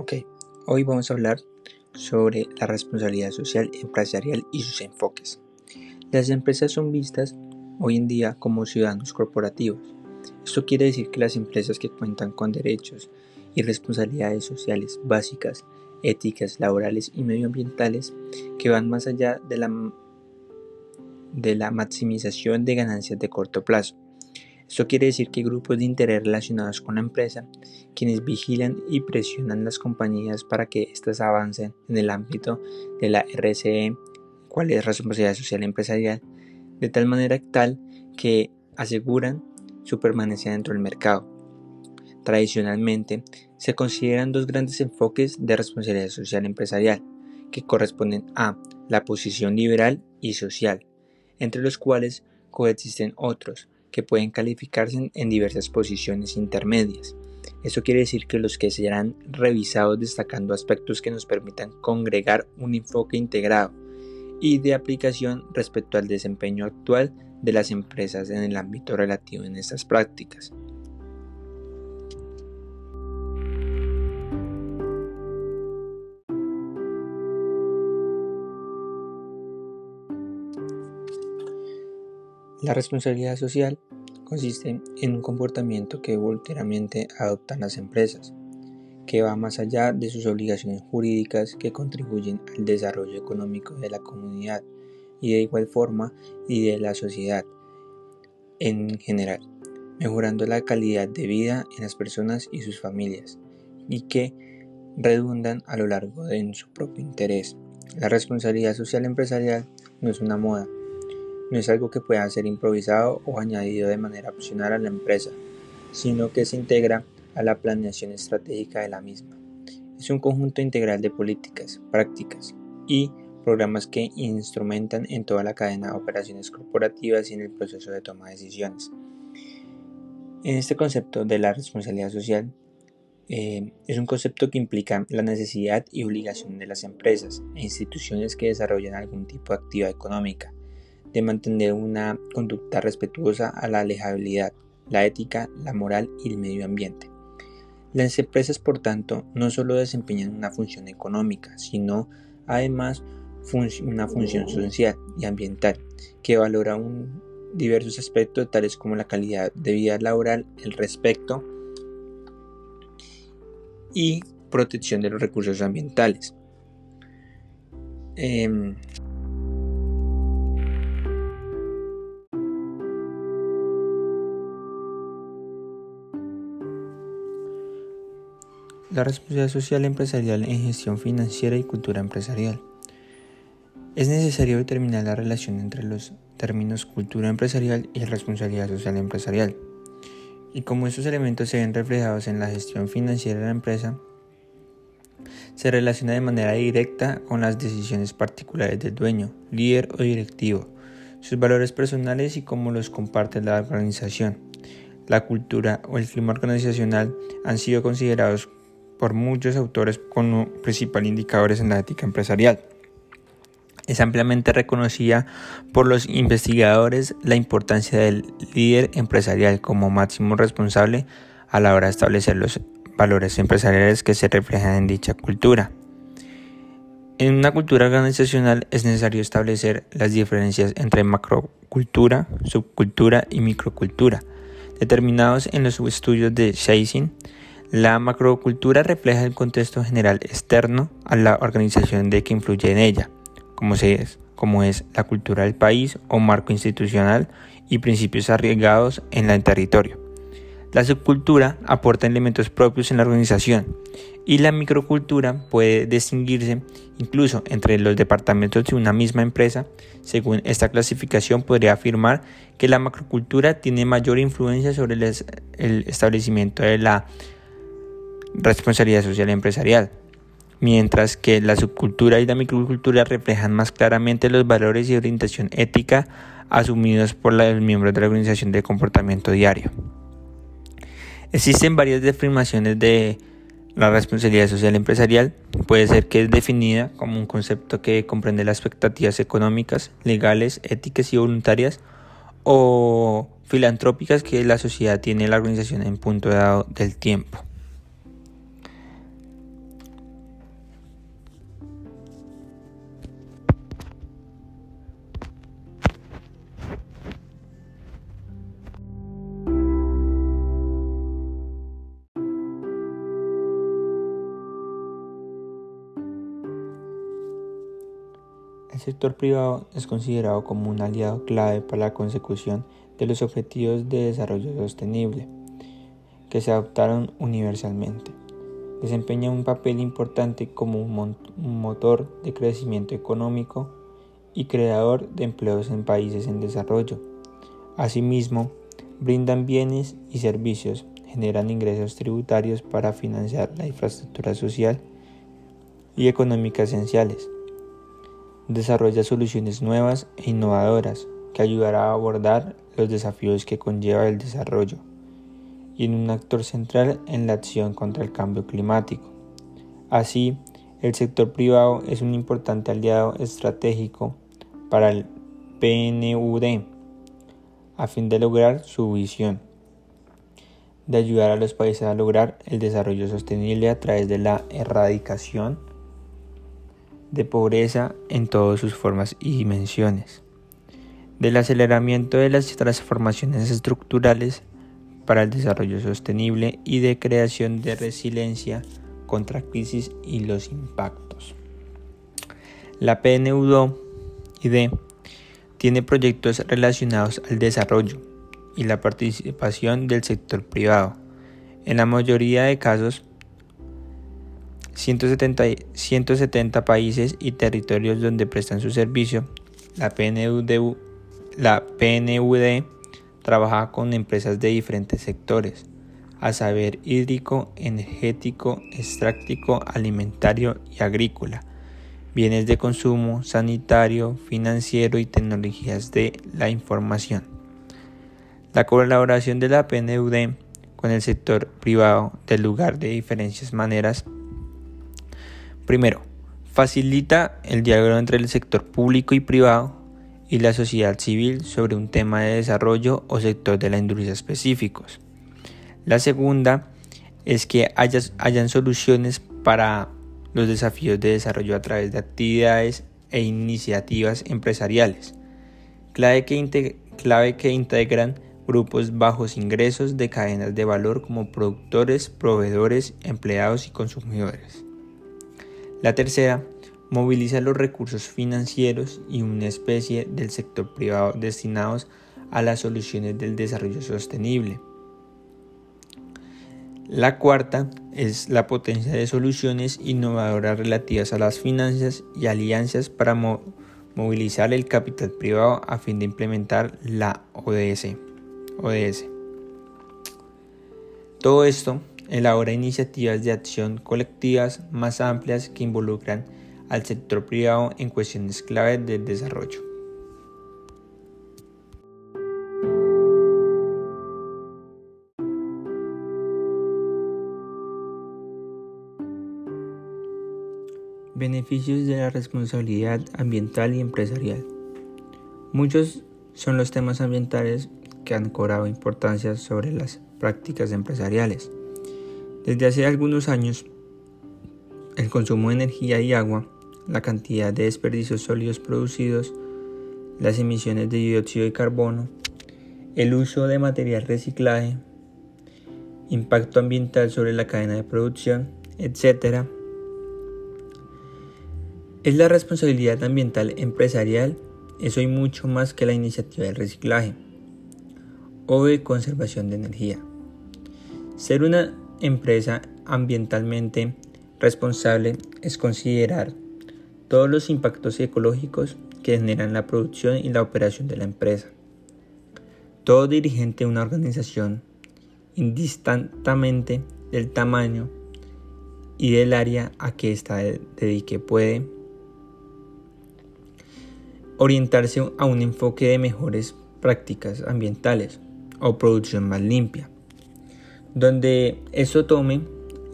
Ok, hoy vamos a hablar sobre la responsabilidad social empresarial y sus enfoques. Las empresas son vistas hoy en día como ciudadanos corporativos. Esto quiere decir que las empresas que cuentan con derechos y responsabilidades sociales básicas, éticas, laborales y medioambientales que van más allá de la, de la maximización de ganancias de corto plazo esto quiere decir que grupos de interés relacionados con la empresa, quienes vigilan y presionan las compañías para que éstas avancen en el ámbito de la RSE, cuál es responsabilidad social empresarial, de tal manera tal que aseguran su permanencia dentro del mercado. Tradicionalmente, se consideran dos grandes enfoques de responsabilidad social empresarial, que corresponden a la posición liberal y social, entre los cuales coexisten otros, que pueden calificarse en diversas posiciones intermedias. Eso quiere decir que los que serán revisados destacando aspectos que nos permitan congregar un enfoque integrado y de aplicación respecto al desempeño actual de las empresas en el ámbito relativo en estas prácticas. La responsabilidad social consiste en un comportamiento que voluntariamente adoptan las empresas, que va más allá de sus obligaciones jurídicas que contribuyen al desarrollo económico de la comunidad y de igual forma y de la sociedad en general, mejorando la calidad de vida en las personas y sus familias, y que redundan a lo largo de su propio interés. La responsabilidad social empresarial no es una moda, no es algo que pueda ser improvisado o añadido de manera opcional a la empresa, sino que se integra a la planeación estratégica de la misma. Es un conjunto integral de políticas, prácticas y programas que instrumentan en toda la cadena de operaciones corporativas y en el proceso de toma de decisiones. En este concepto de la responsabilidad social, eh, es un concepto que implica la necesidad y obligación de las empresas e instituciones que desarrollan algún tipo de actividad económica de mantener una conducta respetuosa a la alejabilidad, la ética, la moral y el medio ambiente. Las empresas, por tanto, no solo desempeñan una función económica, sino además una función social y ambiental que valora diversos aspectos tales como la calidad de vida laboral, el respeto y protección de los recursos ambientales. Em, La responsabilidad social empresarial en gestión financiera y cultura empresarial. Es necesario determinar la relación entre los términos cultura empresarial y responsabilidad social empresarial. Y como estos elementos se ven reflejados en la gestión financiera de la empresa, se relaciona de manera directa con las decisiones particulares del dueño, líder o directivo, sus valores personales y cómo los comparte la organización. La cultura o el clima organizacional han sido considerados por muchos autores como principal indicadores en la ética empresarial. Es ampliamente reconocida por los investigadores la importancia del líder empresarial como máximo responsable a la hora de establecer los valores empresariales que se reflejan en dicha cultura. En una cultura organizacional es necesario establecer las diferencias entre macrocultura, subcultura y microcultura, determinados en los estudios de Shaising la macrocultura refleja el contexto general externo a la organización de que influye en ella, como, es, como es la cultura del país o marco institucional y principios arriesgados en el territorio. La subcultura aporta elementos propios en la organización y la microcultura puede distinguirse incluso entre los departamentos de una misma empresa. Según esta clasificación podría afirmar que la macrocultura tiene mayor influencia sobre el establecimiento de la responsabilidad social empresarial, mientras que la subcultura y la microcultura reflejan más claramente los valores y orientación ética asumidos por los miembros de la organización de comportamiento diario. Existen varias definiciones de la responsabilidad social empresarial. Puede ser que es definida como un concepto que comprende las expectativas económicas, legales, éticas y voluntarias o filantrópicas que la sociedad tiene la organización en punto dado del tiempo. El sector privado es considerado como un aliado clave para la consecución de los objetivos de desarrollo sostenible que se adoptaron universalmente. Desempeña un papel importante como un, motor de crecimiento económico y creador de empleos en países en desarrollo. Asimismo, brindan bienes y servicios, generan ingresos tributarios para financiar la infraestructura social y económica esenciales desarrolla soluciones nuevas e innovadoras que ayudará a abordar los desafíos que conlleva el desarrollo y en un actor central en la acción contra el cambio climático. Así, el sector privado es un importante aliado estratégico para el PNUD a fin de lograr su visión de ayudar a los países a lograr el desarrollo sostenible a través de la erradicación de pobreza en todas sus formas y dimensiones, del aceleramiento de las transformaciones estructurales para el desarrollo sostenible y de creación de resiliencia contra crisis y los impactos. La PNUD tiene proyectos relacionados al desarrollo y la participación del sector privado. En la mayoría de casos, 170, 170 países y territorios donde prestan su servicio. La PNUD, trabaja con empresas de diferentes sectores, a saber hídrico, energético, extráctico, alimentario y agrícola, bienes de consumo, sanitario, financiero y tecnologías de la información. La colaboración de la PNUD con el sector privado del lugar de diferentes maneras Primero, facilita el diálogo entre el sector público y privado y la sociedad civil sobre un tema de desarrollo o sector de la industria específicos. La segunda es que hayan soluciones para los desafíos de desarrollo a través de actividades e iniciativas empresariales, clave que, clave que integran grupos bajos ingresos de cadenas de valor como productores, proveedores, empleados y consumidores. La tercera, moviliza los recursos financieros y una especie del sector privado destinados a las soluciones del desarrollo sostenible. La cuarta es la potencia de soluciones innovadoras relativas a las finanzas y alianzas para movilizar el capital privado a fin de implementar la ODS. ODS. Todo esto elabora iniciativas de acción colectivas más amplias que involucran al sector privado en cuestiones clave del desarrollo. Beneficios de la responsabilidad ambiental y empresarial. Muchos son los temas ambientales que han cobrado importancia sobre las prácticas empresariales. Desde hace algunos años, el consumo de energía y agua, la cantidad de desperdicios sólidos producidos, las emisiones de dióxido de carbono, el uso de material reciclaje, impacto ambiental sobre la cadena de producción, etc. Es la responsabilidad ambiental empresarial, es hoy mucho más que la iniciativa de reciclaje o de conservación de energía. Ser una empresa ambientalmente responsable es considerar todos los impactos ecológicos que generan la producción y la operación de la empresa. Todo dirigente de una organización, indistintamente del tamaño y del área a que ésta dedique, puede orientarse a un enfoque de mejores prácticas ambientales o producción más limpia donde eso tome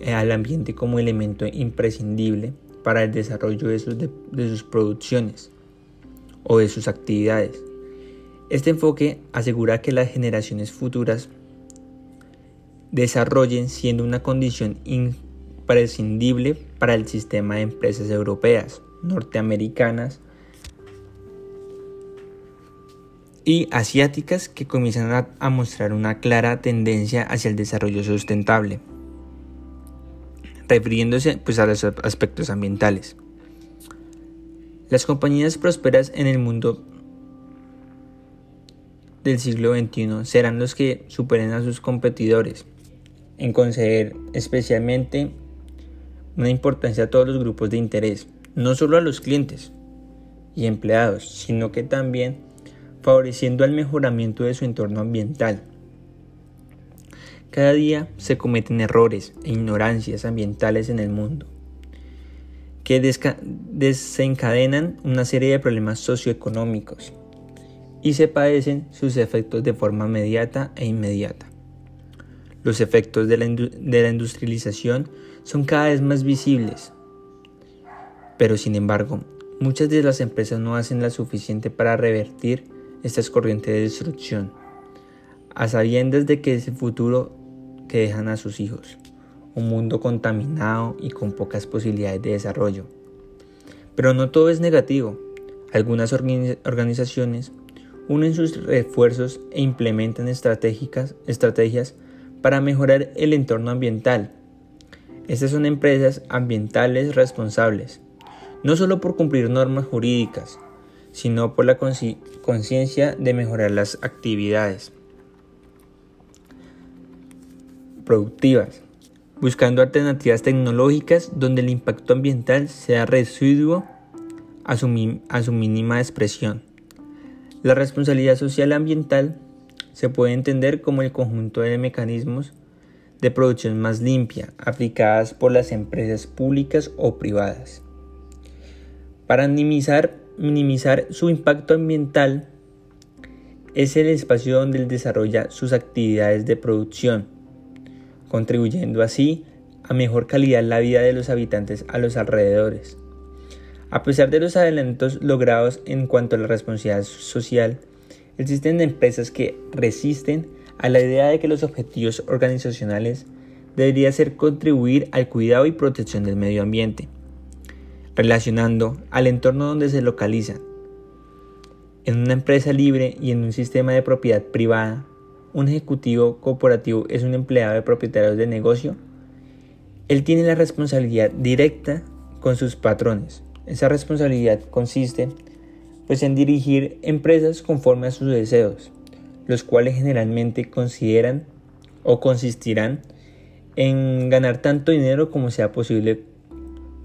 eh, al ambiente como elemento imprescindible para el desarrollo de sus, de sus producciones o de sus actividades. Este enfoque asegura que las generaciones futuras desarrollen siendo una condición imprescindible para el sistema de empresas europeas, norteamericanas, y asiáticas que comienzan a, mostrar una clara tendencia hacia el desarrollo sustentable, refiriéndose pues, a los aspectos ambientales. Las compañías prósperas en el mundo del siglo XXI serán los que superen a sus competidores en conceder especialmente una importancia a todos los grupos de interés, no solo a los clientes y empleados, sino que también favoreciendo el mejoramiento de su entorno ambiental. Cada día se cometen errores e ignorancias ambientales en el mundo que desencadenan una serie de problemas socioeconómicos y se padecen sus efectos de forma inmediata e inmediata. Los efectos de la, de la industrialización son cada vez más visibles, pero sin embargo, muchas de las empresas no hacen lo suficiente para revertir estas corrientes de destrucción, a sabiendas de que es el futuro que dejan a sus hijos, un mundo contaminado y con pocas posibilidades de desarrollo. Pero no todo es negativo. Algunas organizaciones unen sus esfuerzos e implementan estrategias para mejorar el entorno ambiental. Estas son empresas ambientales responsables, no solo por cumplir normas jurídicas, sino por la conciencia de mejorar las actividades productivas, buscando alternativas tecnológicas donde el impacto ambiental sea residuo a su, a su mínima expresión. La responsabilidad social ambiental se puede entender como el conjunto de mecanismos de producción más limpia aplicadas por las empresas públicas o privadas. Para minimizar, minimizar su impacto ambiental, es el espacio donde él desarrolla sus actividades de producción, contribuyendo así a mejor calidad la vida de los habitantes a los alrededores. A pesar de los adelantos logrados en cuanto a la responsabilidad social, existen empresas que resisten a la idea de que los objetivos organizacionales deberían ser contribuir al cuidado y protección del medio ambiente, relacionando al entorno donde se localizan. En una empresa libre y en un sistema de propiedad privada, un ejecutivo corporativo es un empleado de propietarios de negocio, él tiene la responsabilidad directa con sus patrones. Esa responsabilidad consiste pues en dirigir empresas conforme a sus deseos, los cuales generalmente consideran o consistirán en ganar tanto dinero como sea posible,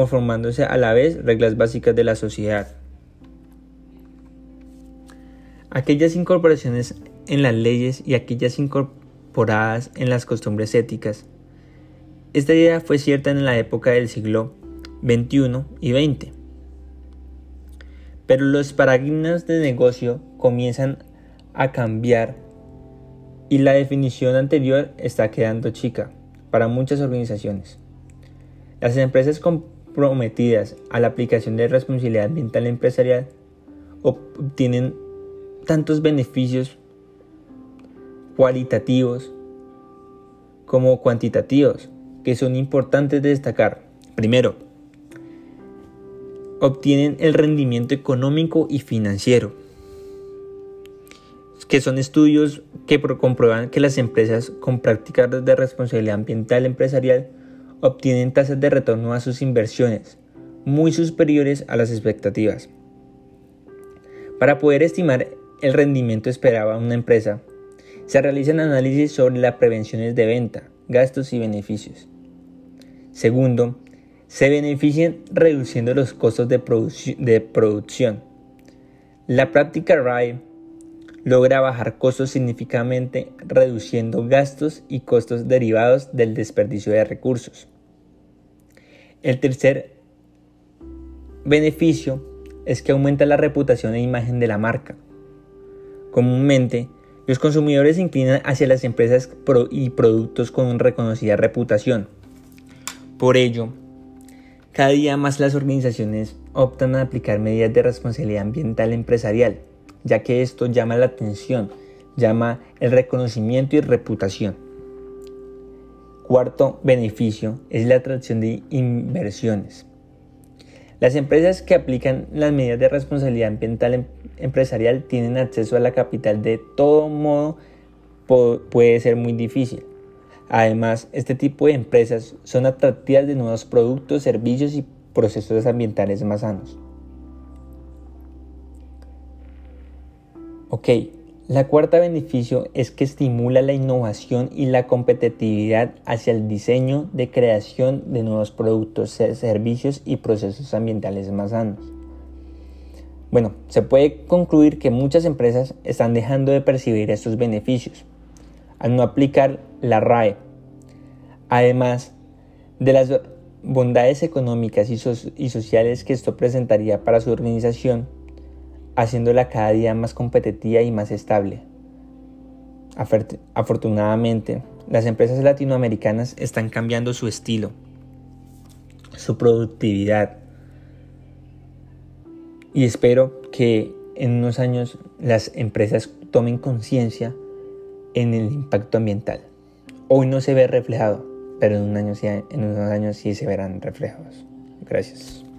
conformándose a la vez reglas básicas de la sociedad. Aquellas incorporaciones en las leyes y aquellas incorporadas en las costumbres éticas. Esta idea fue cierta en la época del siglo XXI y XX. Pero los paradigmas de negocio comienzan a cambiar y la definición anterior está quedando chica para muchas organizaciones. Las empresas comprometidas a la aplicación de responsabilidad ambiental empresarial obtienen tantos beneficios cualitativos como cuantitativos que son importantes de destacar. Primero, obtienen el rendimiento económico y financiero, que son estudios que comprueban que las empresas con prácticas de responsabilidad ambiental empresarial obtienen tasas de retorno a sus inversiones muy superiores a las expectativas. Para poder estimar el rendimiento esperado a una empresa, se realizan análisis sobre las prevenciones de venta, gastos y beneficios. Segundo, se benefician reduciendo los costos de, de producción. La práctica RIE logra bajar costos significativamente reduciendo gastos y costos derivados del desperdicio de recursos. El tercer beneficio es que aumenta la reputación e imagen de la marca. Comúnmente, los consumidores se inclinan hacia las empresas y productos con reconocida reputación. Por ello, cada día más las organizaciones optan a aplicar medidas de responsabilidad ambiental empresarial, ya que esto llama la atención, llama el reconocimiento y reputación. Cuarto beneficio es la atracción de inversiones. Las empresas que aplican las medidas de responsabilidad ambiental em-, empresarial tienen acceso a la capital de todo modo puede ser muy difícil. Además, este tipo de empresas son atractivas de nuevos productos, servicios y procesos ambientales más sanos. Ok, la cuarta beneficio es que estimula la innovación y la competitividad hacia el diseño de creación de nuevos productos, servicios y procesos ambientales más sanos. Bueno, se puede concluir que muchas empresas están dejando de percibir estos beneficios al no aplicar la RAE. Además de las bondades económicas y, sociales que esto presentaría para su organización, haciéndola cada día más competitiva y más estable. Afortunadamente, las empresas latinoamericanas están cambiando su estilo, su productividad, y espero que en unos años las empresas tomen conciencia en el impacto ambiental. Hoy no se ve reflejado, pero en, en unos años sí se verán reflejados. Gracias.